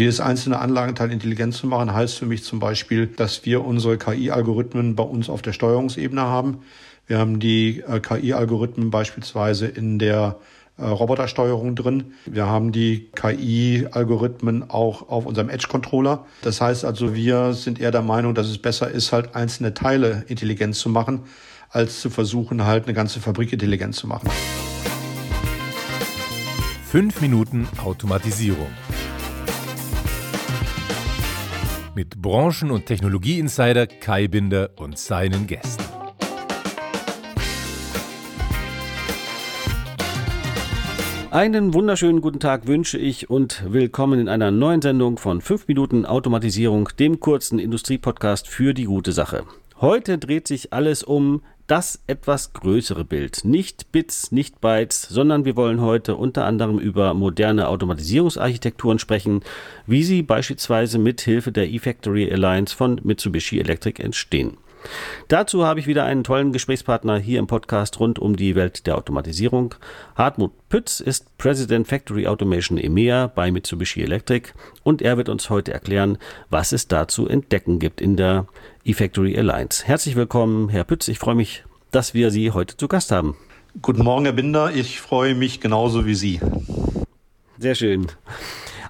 Jedes einzelne Anlagenteil intelligent zu machen, heißt für mich zum Beispiel, dass wir unsere KI-Algorithmen bei uns auf der Steuerungsebene haben. Wir haben die äh, KI-Algorithmen beispielsweise in der äh, Robotersteuerung drin. Wir haben die KI-Algorithmen auch auf unserem Edge-Controller. Das heißt also, wir sind eher der Meinung, dass es besser ist, halt einzelne Teile intelligent zu machen, als zu versuchen, halt eine ganze Fabrik intelligent zu machen. Fünf Minuten Automatisierung. Mit Branchen- und Technologie-Insider Kai Binder und seinen Gästen. Einen wunderschönen guten Tag wünsche ich und willkommen in einer neuen Sendung von 5 Minuten Automatisierung, dem kurzen Industriepodcast für die gute Sache. Heute dreht sich alles um das etwas größere Bild. Nicht Bits, nicht Bytes, sondern wir wollen heute unter anderem über moderne Automatisierungsarchitekturen sprechen, wie sie beispielsweise mit Hilfe der eFactory Alliance von Mitsubishi Electric entstehen. Dazu habe ich wieder einen tollen Gesprächspartner hier im Podcast rund um die Welt der Automatisierung. Hartmut Pütz ist President Factory Automation EMEA bei Mitsubishi Electric und er wird uns heute erklären, was es da zu entdecken gibt in der eFactory Alliance. Herzlich willkommen, Herr Pütz. Ich freue mich, dass wir Sie heute zu Gast haben. Guten Morgen, Herr Binder. Ich freue mich genauso wie Sie. Sehr schön.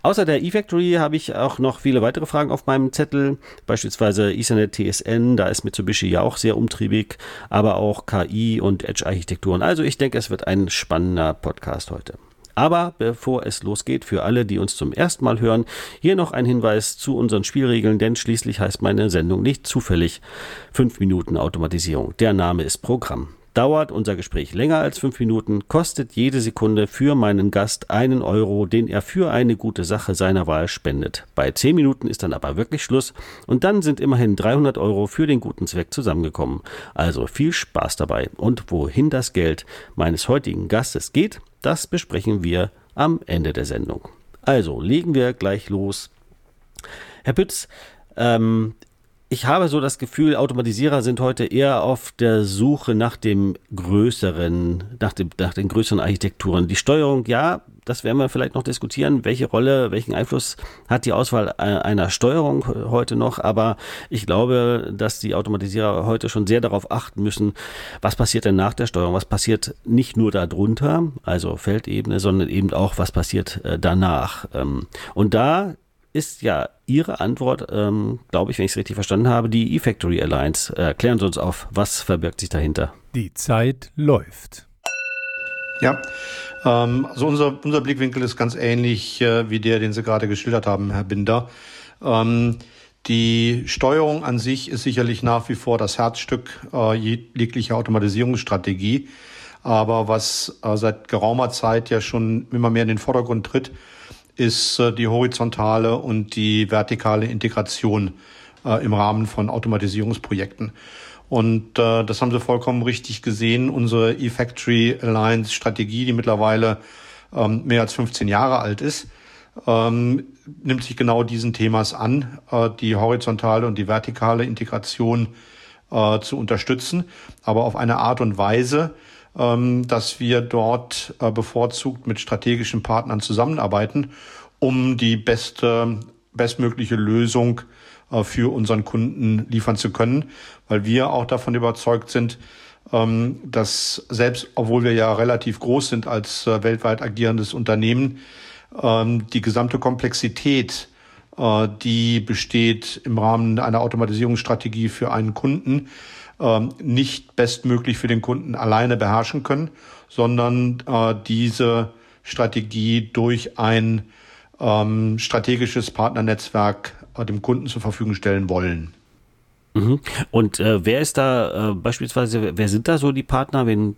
Außer der eFactory habe ich auch noch viele weitere Fragen auf meinem Zettel, beispielsweise Ethernet TSN, da ist Mitsubishi ja auch sehr umtriebig, aber auch KI und Edge-Architekturen. Also ich denke, es wird ein spannender Podcast heute. Aber bevor es losgeht, für alle, die uns zum ersten Mal hören, hier noch ein Hinweis zu unseren Spielregeln, denn schließlich heißt meine Sendung nicht zufällig 5 Minuten Automatisierung. Der Name ist Programm. Dauert unser Gespräch länger als fünf Minuten, kostet jede Sekunde für meinen Gast einen Euro, den er für eine gute Sache seiner Wahl spendet. Bei zehn Minuten ist dann aber wirklich Schluss und dann sind immerhin 300 Euro für den guten Zweck zusammengekommen. Also viel Spaß dabei. Und wohin das Geld meines heutigen Gastes geht, das besprechen wir am Ende der Sendung. Also legen wir gleich los. Herr Pütz, ähm, ich habe so das Gefühl, Automatisierer sind heute eher auf der Suche nach dem größeren, nach, dem, nach den größeren Architekturen. Die Steuerung, ja, das werden wir vielleicht noch diskutieren. Welche Rolle, welchen Einfluss hat die Auswahl äh, einer Steuerung heute noch? Aber ich glaube, dass die Automatisierer heute schon sehr darauf achten müssen, was passiert denn nach der Steuerung? Was passiert nicht nur darunter, also Feldebene, sondern eben auch, was passiert äh, danach? Ähm, und da ist ja Ihre Antwort, ähm, glaube ich, wenn ich es richtig verstanden habe, die eFactory Alliance. Erklären Sie uns auf, was verbirgt sich dahinter? Die Zeit läuft. Ja, ähm, also unser, unser Blickwinkel ist ganz ähnlich äh, wie der, den Sie gerade geschildert haben, Herr Binder. Ähm, die Steuerung an sich ist sicherlich nach wie vor das Herzstück äh, jeglicher Automatisierungsstrategie. Aber was äh, seit geraumer Zeit ja schon immer mehr in den Vordergrund tritt, ist äh, die horizontale und die vertikale Integration äh, im Rahmen von Automatisierungsprojekten. Und äh, das haben Sie vollkommen richtig gesehen. Unsere eFactory Alliance Strategie, die mittlerweile ähm, mehr als 15 Jahre alt ist, ähm, nimmt sich genau diesen Themas an, äh, die horizontale und die vertikale Integration äh, zu unterstützen, aber auf eine Art und Weise, dass wir dort äh, bevorzugt mit strategischen Partnern zusammenarbeiten, um die beste, bestmögliche Lösung äh, für unseren Kunden liefern zu können, weil wir auch davon überzeugt sind, ähm, dass selbst, obwohl wir ja relativ groß sind als äh, weltweit agierendes Unternehmen, ähm, die gesamte Komplexität, die besteht im Rahmen einer Automatisierungsstrategie für einen Kunden, ähm, nicht bestmöglich für den Kunden alleine beherrschen können, sondern äh, diese Strategie durch ein ähm, strategisches Partnernetzwerk äh, dem Kunden zur Verfügung stellen wollen. Mhm. Und äh, wer ist da äh, beispielsweise, wer sind da so die Partner? Wen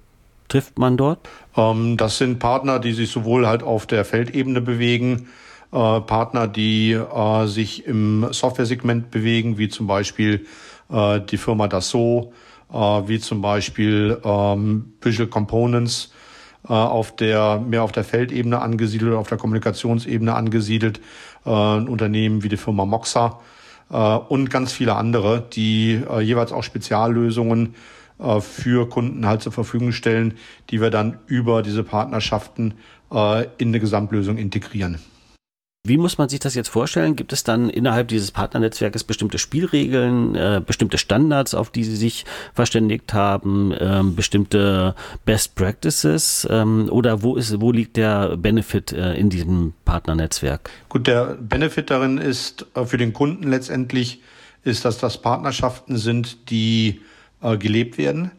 trifft man dort? Ähm, das sind Partner, die sich sowohl halt auf der Feldebene bewegen, äh, Partner, die äh, sich im Software-Segment bewegen, wie zum Beispiel äh, die Firma Dassault, äh, wie zum Beispiel ähm, Visual Components äh, auf der mehr auf der Feldebene angesiedelt, auf der Kommunikationsebene angesiedelt, äh, Unternehmen wie die Firma Moxa äh, und ganz viele andere, die äh, jeweils auch Speziallösungen äh, für Kunden halt zur Verfügung stellen, die wir dann über diese Partnerschaften äh, in eine Gesamtlösung integrieren. Wie muss man sich das jetzt vorstellen? Gibt es dann innerhalb dieses Partnernetzwerkes bestimmte Spielregeln, äh, bestimmte Standards, auf die Sie sich verständigt haben, ähm, bestimmte Best Practices ähm, oder wo ist, wo liegt der Benefit äh, in diesem Partnernetzwerk? Gut, der Benefit darin ist äh, für den Kunden letztendlich, ist, dass das Partnerschaften sind, die äh, gelebt werden,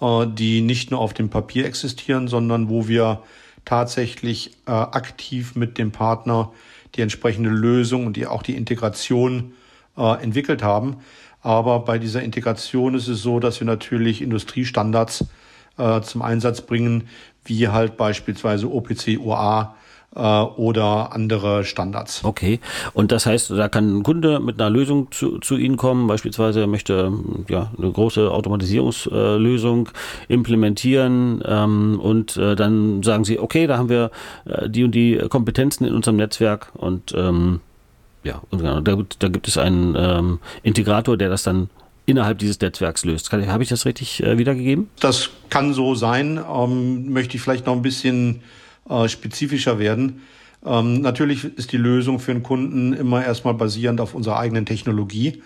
äh, die nicht nur auf dem Papier existieren, sondern wo wir tatsächlich äh, aktiv mit dem Partner die entsprechende Lösung und die, auch die Integration äh, entwickelt haben. Aber bei dieser Integration ist es so, dass wir natürlich Industriestandards äh, zum Einsatz bringen, wie halt beispielsweise OPC UA äh, oder andere Standards. Okay, und das heißt, da kann ein Kunde mit einer Lösung zu, zu Ihnen kommen, beispielsweise möchte ja, eine große Automatisierungslösung implementieren ähm, und äh, dann sagen Sie, okay, da haben wir äh, die und die Kompetenzen in unserem Netzwerk und ähm, ja, und genau, da, da, gibt es einen ähm, Integrator, der das dann innerhalb dieses Netzwerks löst. Habe ich das richtig äh, wiedergegeben? Das kann so sein. Ähm, möchte ich vielleicht noch ein bisschen äh, spezifischer werden. Ähm, natürlich ist die Lösung für den Kunden immer erstmal basierend auf unserer eigenen Technologie.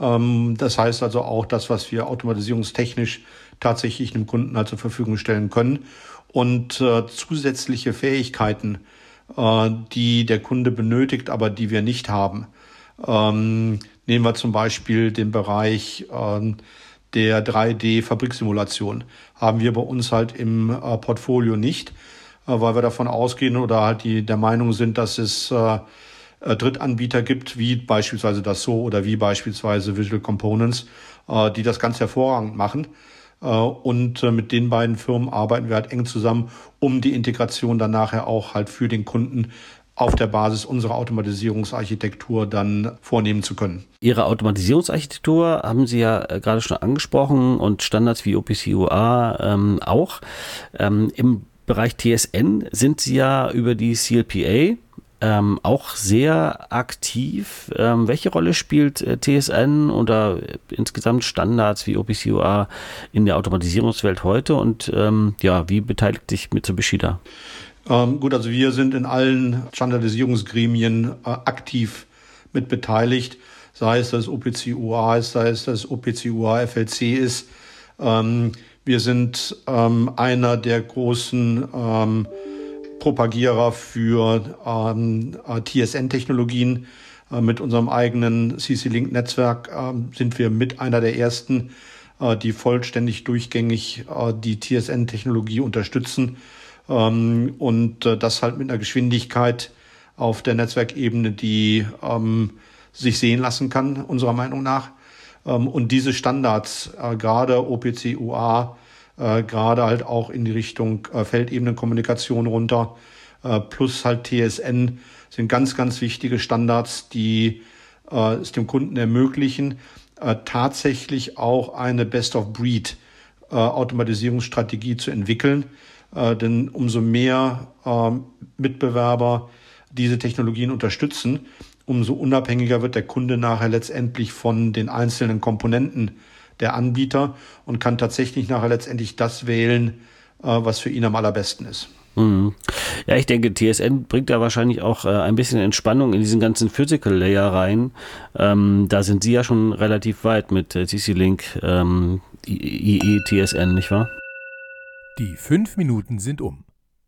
Ähm, das heißt also auch das, was wir automatisierungstechnisch tatsächlich einem Kunden halt zur Verfügung stellen können. Und äh, zusätzliche Fähigkeiten, äh, die der Kunde benötigt, aber die wir nicht haben. Ähm, nehmen wir zum Beispiel den Bereich äh, der 3D-Fabriksimulation. Haben wir bei uns halt im äh, Portfolio nicht. Äh, weil wir davon ausgehen oder halt die der Meinung sind, dass es äh, äh, Drittanbieter gibt, wie beispielsweise das So oder wie beispielsweise Visual Components, äh, die das ganz hervorragend machen. Äh, und äh, mit den beiden Firmen arbeiten wir halt eng zusammen, um die Integration dann nachher auch halt für den Kunden auf der Basis unserer Automatisierungsarchitektur dann vornehmen zu können. Ihre Automatisierungsarchitektur haben Sie ja gerade schon angesprochen und Standards wie OPC UA ähm, auch. Ähm, Im Bereich TSN sind Sie ja über die CLPA ähm, auch sehr aktiv. Ähm, welche Rolle spielt äh, TSN oder insgesamt Standards wie OPCUA in der Automatisierungswelt heute und ähm, ja, wie beteiligt sich Mitsubishi da? Ähm, gut, also wir sind in allen Standardisierungsgremien äh, aktiv mit beteiligt, sei es das OPC-UA ist, sei es das OPC-UA-FLC ist. Wir sind ähm, einer der großen ähm, Propagierer für ähm, äh, TSN-Technologien. Äh, mit unserem eigenen CC-Link-Netzwerk äh, sind wir mit einer der ersten, äh, die vollständig durchgängig äh, die TSN-Technologie unterstützen. Ähm, und äh, das halt mit einer Geschwindigkeit auf der Netzwerkebene, die ähm, sich sehen lassen kann, unserer Meinung nach. Ähm, und diese Standards, äh, gerade OPC UA, äh, gerade halt auch in die Richtung äh, Feldebenenkommunikation runter, plus halt TSN, sind ganz, ganz wichtige Standards, die es dem Kunden ermöglichen, tatsächlich auch eine Best-of-Breed Automatisierungsstrategie zu entwickeln. denn umso mehr ähm, Mitbewerber diese Technologien unterstützen, umso unabhängiger wird der Kunde nachher letztendlich von den einzelnen Komponenten der Anbieter und kann tatsächlich nachher letztendlich das wählen, äh, was für ihn am allerbesten ist. Mhm. Ja, ich denke, TSN bringt da wahrscheinlich auch äh, ein bisschen Entspannung in diesen ganzen Physical Layer rein. Ähm, da sind Sie ja schon relativ weit mit äh, CC-Link, ähm, IE, TSN, nicht wahr? Die fünf Minuten sind um.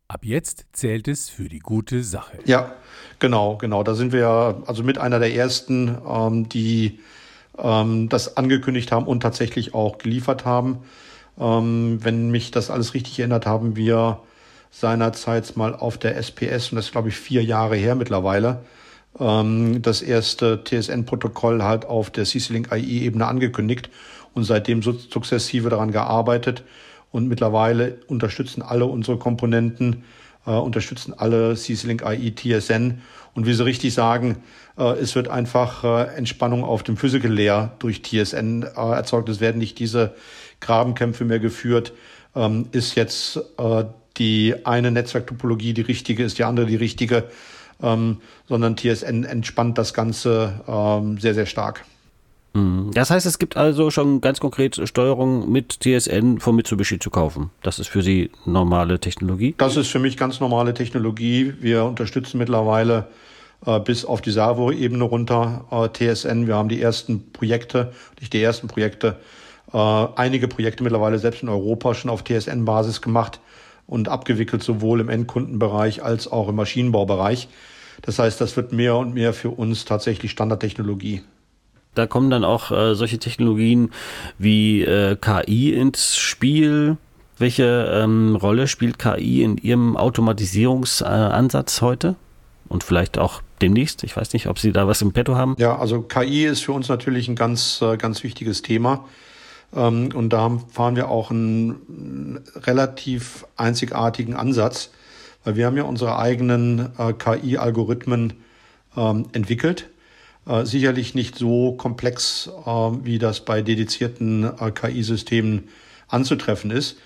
Ab jetzt zählt es für die gute Sache. Ja, genau, genau. Da sind wir ja also mit einer der ersten, ähm, die ähm, das angekündigt haben und tatsächlich auch geliefert haben. Ähm, wenn mich das alles richtig erinnert, haben wir seinerzeit mal auf der SPS, und das ist glaube ich vier Jahre her mittlerweile, ähm, das erste TSN-Protokoll halt auf der CC-Link AI-Ebene angekündigt und seitdem sukzessive daran gearbeitet und mittlerweile unterstützen alle unsere Komponenten, äh, unterstützen alle CC-Link AI TSN. Und wie Sie richtig sagen, äh, es wird einfach äh, Entspannung auf dem Physical Layer durch TSN äh, erzeugt. Es werden nicht diese Grabenkämpfe mehr geführt. Ähm, ist jetzt äh, die eine Netzwerktopologie die richtige, ist die andere die richtige, ähm, sondern TSN entspannt das Ganze ähm, sehr, sehr stark. Mhm. Das heißt, es gibt also schon ganz konkret Steuerung mit TSN von Mitsubishi zu kaufen. Das ist für Sie normale Technologie? Das ist für mich ganz normale Technologie. Wir unterstützen mittlerweile äh, bis auf die Servo-Ebene runter, äh, TSN. Wir haben die ersten Projekte, nicht die ersten Projekte, äh, einige Projekte mittlerweile selbst in Europa schon auf TSN-Basis gemacht und abgewickelt, sowohl im Endkundenbereich als auch im Maschinenbaubereich. Das heißt, das wird mehr und mehr für uns tatsächlich Standardtechnologie. Da kommen dann auch äh, solche Technologien wie äh, KI ins Spiel. Welche ähm, Rolle spielt KI in Ihrem Automatisierungsansatz heute? Und vielleicht auch demnächst? Ich weiß nicht, ob Sie da was im Petto haben. Ja, also KI ist für uns natürlich ein ganz, äh, ganz wichtiges Thema. Ähm, und da fahren wir auch einen relativ einzigartigen Ansatz, weil wir haben ja unsere eigenen äh, KI-Algorithmen ähm, entwickelt. Äh, sicherlich nicht so komplex, wie das bei dedizierten KI-Systemen anzutreffen ist,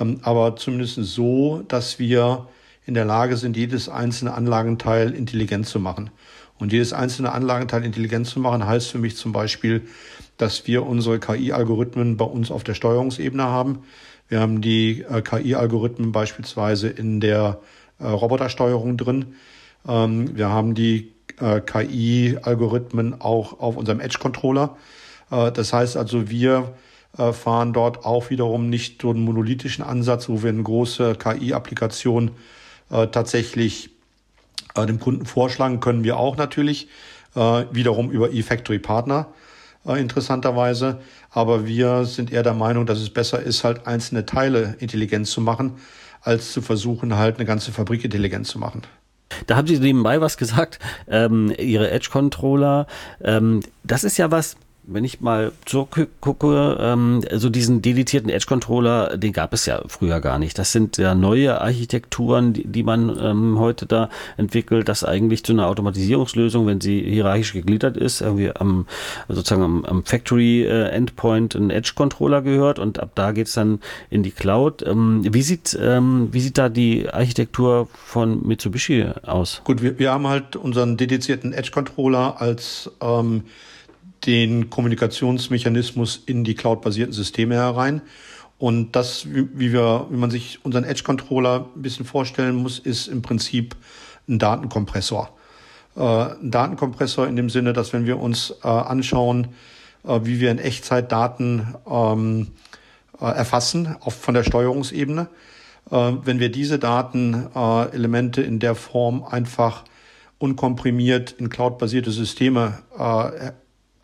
ähm, aber zumindest so, dass wir in der Lage sind, jedes einzelne Anlagenteil intelligent zu machen. Und jedes einzelne Anlagenteil intelligent zu machen, heißt für mich zum Beispiel, dass wir unsere KI-Algorithmen bei uns auf der Steuerungsebene haben. Wir haben die äh, KI-Algorithmen beispielsweise in der äh, Robotersteuerung drin. Ähm, wir haben die äh, KI-Algorithmen auch auf unserem Edge-Controller. Äh, das heißt also, wir äh, fahren dort auch wiederum nicht so einen monolithischen Ansatz, wo wir eine große KI-Applikation äh, tatsächlich äh, dem Kunden vorschlagen können wir auch natürlich, äh, wiederum über eFactory Partner äh, interessanterweise. Aber wir sind eher der Meinung, dass es besser ist, halt einzelne Teile intelligent zu machen, als zu versuchen, halt eine ganze Fabrik intelligent zu machen. Da haben Sie nebenbei was gesagt, ähm, Ihre Edge-Controller. Ähm, das ist ja was, wenn ich mal zurückgucke, ähm, so diesen dedizierten Edge-Controller, den gab es ja früher gar nicht. Das sind ja neue Architekturen, die, die man ähm, heute da entwickelt, das eigentlich zu einer Automatisierungslösung, wenn sie hierarchisch gegliedert ist, irgendwie am, sozusagen am, am Factory-Endpoint äh, ein Edge-Controller gehört und ab da geht es dann in die Cloud. Ähm, wie, sieht, ähm, wie sieht da die Architektur von Mitsubishi aus? Gut, wir, wir haben halt unseren dedizierten Edge-Controller als ähm, den Kommunikationsmechanismus in die cloud-basierten Systeme herein. Und das, wie, wir, wie man sich unseren Edge-Controller ein bisschen vorstellen muss, ist im Prinzip ein Datenkompressor. Äh, ein Datenkompressor in dem Sinne, dass wenn wir uns äh, anschauen, äh, wie wir in Echtzeit Daten ähm, äh, erfassen, auf, von der Steuerungsebene, äh, wenn wir diese Datenelemente in der Form einfach unkomprimiert in cloud-basierte Systeme äh, äh,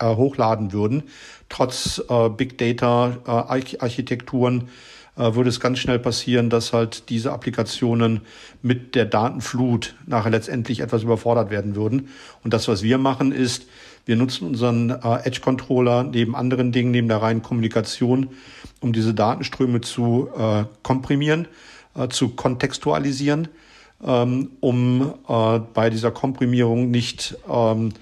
hochladen würden. Trotz äh, Big Data äh, Architekturen äh, würde es ganz schnell passieren, dass halt diese Applikationen mit der Datenflut nachher letztendlich etwas überfordert werden würden. Und das, was wir machen, ist, wir nutzen unseren äh, Edge Controller neben anderen Dingen, neben der reinen Kommunikation, um diese Datenströme zu äh, komprimieren, äh, zu kontextualisieren, ähm, um äh, bei dieser Komprimierung nicht ähm,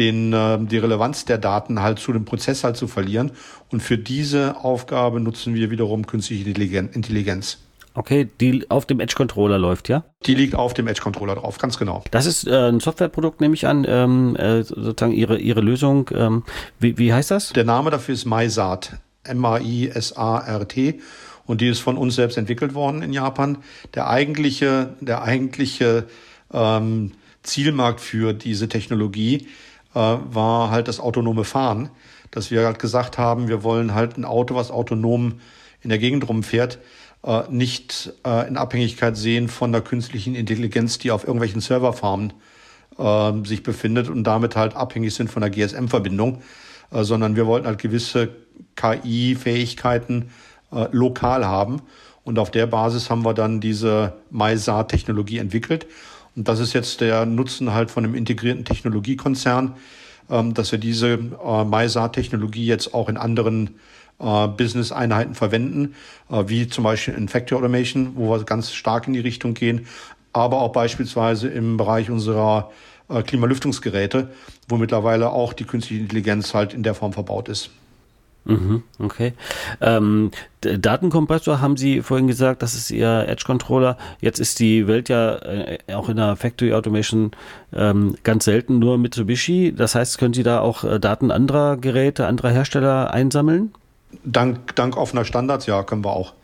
den, äh, die Relevanz der Daten halt zu dem Prozess halt zu verlieren. Und für diese Aufgabe nutzen wir wiederum künstliche Intelligenz. Okay, die auf dem Edge-Controller läuft, ja? Die liegt auf dem Edge-Controller drauf, ganz genau. Das ist äh, ein Softwareprodukt, nehme ich an, ähm, äh, sozusagen Ihre, Ihre Lösung. Ähm, wie, wie heißt das? Der Name dafür ist MySART, M-A-I-S-A-R-T. Und die ist von uns selbst entwickelt worden in Japan. Der eigentliche, der eigentliche ähm, Zielmarkt für diese Technologie äh, war halt das autonome Fahren, dass wir halt gesagt haben, wir wollen halt ein Auto, was autonom in der Gegend rumfährt, äh, nicht äh, in Abhängigkeit sehen von der künstlichen Intelligenz, die auf irgendwelchen Serverfarmen äh, sich befindet und damit halt abhängig sind von der GSM-Verbindung, äh, sondern wir wollten halt gewisse KI-Fähigkeiten äh, lokal haben. Und auf der Basis haben wir dann diese MySAR-Technologie entwickelt. Und das ist jetzt der Nutzen halt von einem integrierten Technologiekonzern, ähm, dass wir diese äh, MySAR-Technologie jetzt auch in anderen äh, Business-Einheiten verwenden, äh, wie zum Beispiel in Factory Automation, wo wir ganz stark in die Richtung gehen, aber auch beispielsweise im Bereich unserer Klimalüftungsgeräte, wo mittlerweile auch die künstliche Intelligenz halt in der Form verbaut ist. Mhm, okay. Ähm, Datenkompressor haben Sie vorhin gesagt, das ist Ihr Edge-Controller. Jetzt ist die Welt ja äh, auch in der Factory Automation ähm, ganz selten nur Mitsubishi. Das heißt, können Sie da auch äh, Daten anderer Geräte, anderer Hersteller einsammeln? Dank, dank offener Standards, ja, können wir auch.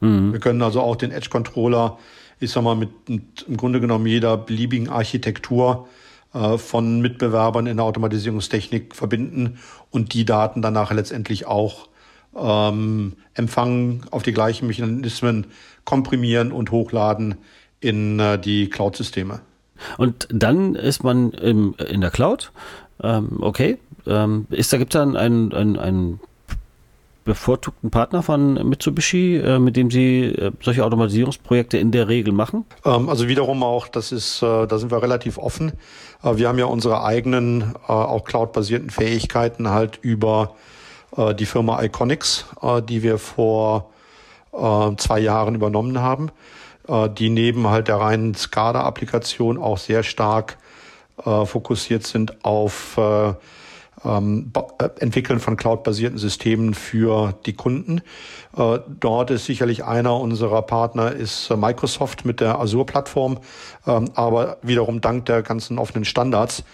Mhm. Wir können also auch den Edge-Controller, ich sag mal, mit, mit im Grunde genommen jeder beliebigen Architektur äh, von Mitbewerbern in der Automatisierungstechnik verbinden und die Daten danach letztendlich auch ähm, empfangen, auf die gleichen Mechanismen komprimieren und hochladen in äh, die Cloud-Systeme. Und dann ist man im, in der Cloud. Ähm, okay. Ähm, ist da gibt es dann einen, einen, einen bevorzugten Partner von Mitsubishi, äh, mit dem Sie äh, solche Automatisierungsprojekte in der Regel machen? Ähm, also wiederum auch, das ist, äh, da sind wir relativ offen. Äh, wir haben ja unsere eigenen, äh, auch cloud-basierten Fähigkeiten halt über äh, die Firma Iconics, die wir vor zwei Jahren übernommen haben, die neben halt der reinen SCADA-Applikation auch sehr stark fokussiert sind auf ähm, äh, Entwickeln von cloud-basierten Systemen für die Kunden. Äh, dort ist sicherlich einer unserer Partner ist äh, Microsoft mit der Azure-Plattform, ähm, aber wiederum dank der ganzen offenen Standards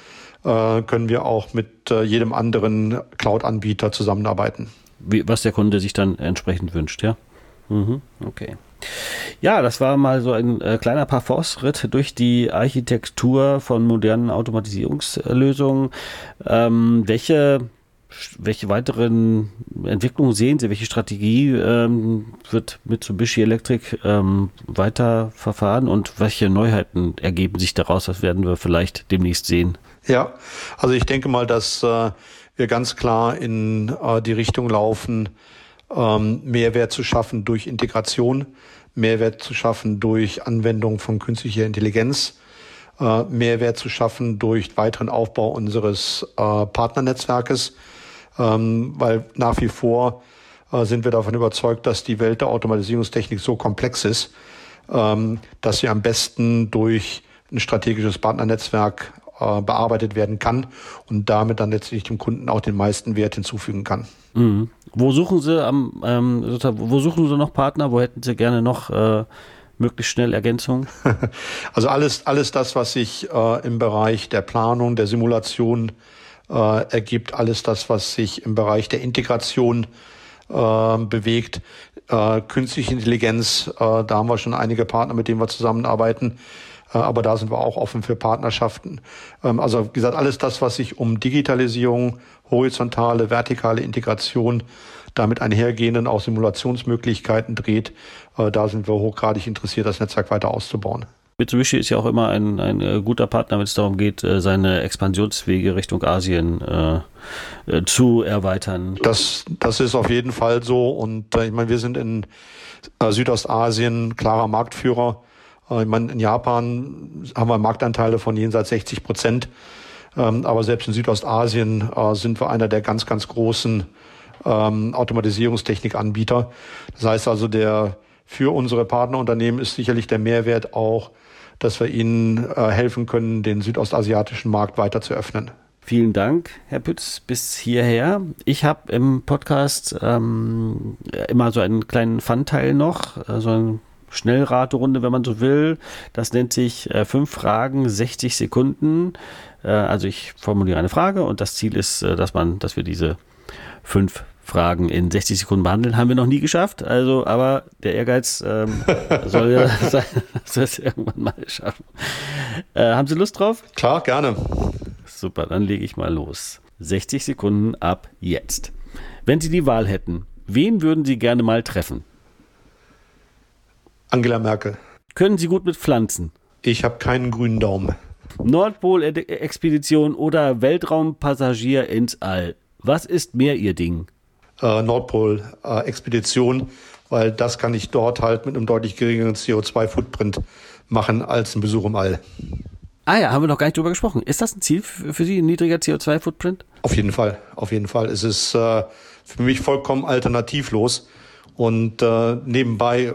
äh, können wir auch mit äh, jedem anderen Cloud-Anbieter zusammenarbeiten. Wie, was der Kunde sich dann entsprechend wünscht, ja? Mhm, okay. Ja, das war mal so ein äh, kleiner Parforce-Ritt durch die Architektur von modernen Automatisierungslösungen. Ähm, welche, welche weiteren Entwicklungen sehen Sie? Welche Strategie ähm, wird Mitsubishi Electric ähm, weiter verfahren und welche Neuheiten ergeben sich daraus? Das werden wir vielleicht demnächst sehen. Ja, also ich denke mal, dass äh, wir ganz klar in äh, die Richtung laufen, ähm, Mehrwert zu schaffen durch Integration, Mehrwert zu schaffen durch Anwendung von künstlicher Intelligenz, äh, Mehrwert zu schaffen durch weiteren Aufbau unseres äh, Partnernetzwerkes, ähm, weil nach wie vor äh, sind wir davon überzeugt, dass die Welt der Automatisierungstechnik so komplex ist, ähm, dass sie am besten durch ein strategisches Partnernetzwerk äh, bearbeitet werden kann und damit dann letztlich dem Kunden auch den meisten Wert hinzufügen kann. Mhm. Wo suchen Sie am, ähm, wo suchen Sie noch Partner? Wo hätten Sie gerne noch äh, möglichst schnell Ergänzungen? Also alles, alles das, was sich äh, im Bereich der Planung, der Simulation äh, ergibt, alles das, was sich im Bereich der Integration äh, bewegt, äh, künstliche Intelligenz, äh, da haben wir schon einige Partner, mit denen wir zusammenarbeiten. Äh, aber da sind wir auch offen für Partnerschaften. Ähm, also wie gesagt, alles das, was sich um Digitalisierung, horizontale, vertikale Integration, damit einhergehenden auch Simulationsmöglichkeiten dreht, äh, da sind wir hochgradig interessiert, das Netzwerk weiter auszubauen. Mitsubishi ist ja auch immer ein, ein äh, guter Partner, wenn es darum geht, seine Expansionswege Richtung Asien äh, zu erweitern. Das, das ist auf jeden Fall so. Und ich meine, wir sind in Südostasien klarer Marktführer. Äh, ich meine, in Japan haben wir Marktanteile von jenseits 60 Prozent. Ähm, aber selbst in Südostasien äh, sind wir einer der ganz, ganz großen ähm, Automatisierungstechnikanbieter. Das heißt also, der für unsere Partnerunternehmen ist sicherlich der Mehrwert auch, dass wir ihnen äh, helfen können, den südostasiatischen Markt weiter zu öffnen. Vielen Dank, Herr Pütz, bis hierher. Ich habe im Podcast ähm, immer so einen kleinen Fun-Teil noch, so ein Schnellraterunde, wenn man so will. Das nennt sich äh, fünf Fragen, 60 Sekunden. Äh, also ich formuliere eine Frage und das Ziel ist, äh, dass man, dass wir diese fünf Fragen in 60 Sekunden behandeln. Haben wir noch nie geschafft. Also, aber der Ehrgeiz ähm, soll ja sein, dass wir es irgendwann mal schaffen. Äh, haben Sie Lust drauf? Klar, gerne. Super, dann lege ich mal los. 60 Sekunden ab jetzt. Wenn Sie die Wahl hätten, wen würden Sie gerne mal treffen? Angela Merkel. Können Sie gut mit Pflanzen? Ich habe keinen grünen Daumen. Nordpol-Expedition oder Weltraumpassagier ins All? Was ist mehr Ihr Ding? Äh, Nordpol-Expedition, weil das kann ich dort halt mit einem deutlich geringeren CO2-Footprint machen als ein Besuch im All. Ah ja, haben wir noch gar nicht drüber gesprochen. Ist das ein Ziel für Sie, ein niedriger CO2-Footprint? Auf jeden Fall, auf jeden Fall. Es ist äh, für mich vollkommen alternativlos und äh, nebenbei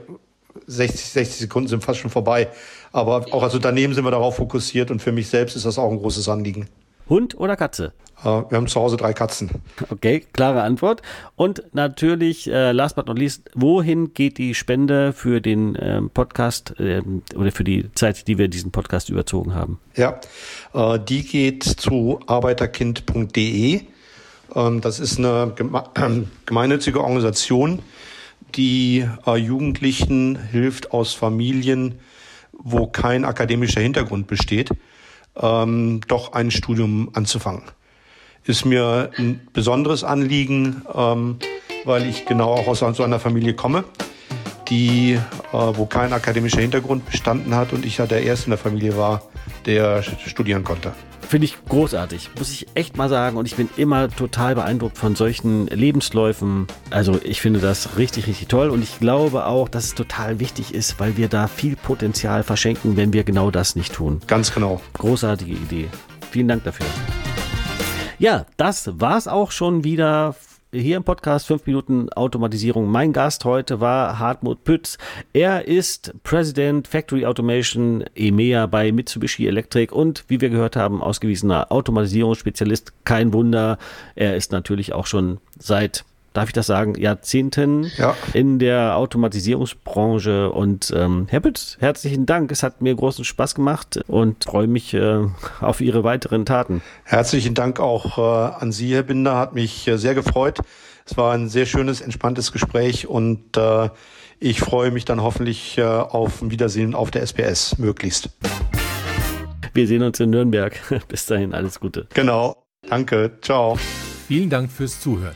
60, 60 Sekunden sind fast schon vorbei. Aber auch als Unternehmen sind wir darauf fokussiert und für mich selbst ist das auch ein großes Anliegen. Hund oder Katze? Äh, wir haben zu Hause drei Katzen. Okay, klare Antwort. Und natürlich, äh, last but not least, wohin geht die Spende für den ähm, Podcast äh, oder für die Zeit, die wir diesen Podcast überzogen haben? Ja, äh, die geht zu arbeiterkind.de. Ähm, das ist eine geme gemeinnützige Organisation, die äh, Jugendlichen hilft aus Familien, wo kein akademischer Hintergrund besteht, ähm, doch ein Studium anzufangen. Ist mir ein besonderes Anliegen, ähm, weil ich genau auch aus so einer Familie komme, die, äh, wo kein akademischer Hintergrund bestanden hat und ich ja der Erste in der Familie war, der studieren konnte. Finde ich großartig, muss ich echt mal sagen. Und ich bin immer total beeindruckt von solchen Lebensläufen. Also ich finde das richtig, richtig toll. Und ich glaube auch, dass es total wichtig ist, weil wir da viel Potenzial verschenken, wenn wir genau das nicht tun. Ganz genau. Großartige Idee. Vielen Dank dafür. Ja, das war's auch schon wieder hier im Podcast 5 Minuten Automatisierung. Mein Gast heute war Hartmut Pütz. Er ist President Factory Automation EMEA bei Mitsubishi Electric und wie wir gehört haben, ausgewiesener Automatisierungsspezialist. Kein Wunder. Er ist natürlich auch schon seit darf ich das sagen, Jahrzehnten ja. in der Automatisierungsbranche. Und ähm, Herr Pütz, herzlichen Dank. Es hat mir großen Spaß gemacht und freue mich äh, auf Ihre weiteren Taten. Herzlichen Dank auch äh, an Sie, Herr Binder. Hat mich äh, sehr gefreut. Es war ein sehr schönes, entspanntes Gespräch und äh, ich freue mich dann hoffentlich äh, auf ein Wiedersehen auf der SPS möglichst. Wir sehen uns in Nürnberg. Bis dahin, alles Gute. Genau. Danke. Ciao. Vielen Dank fürs Zuhören.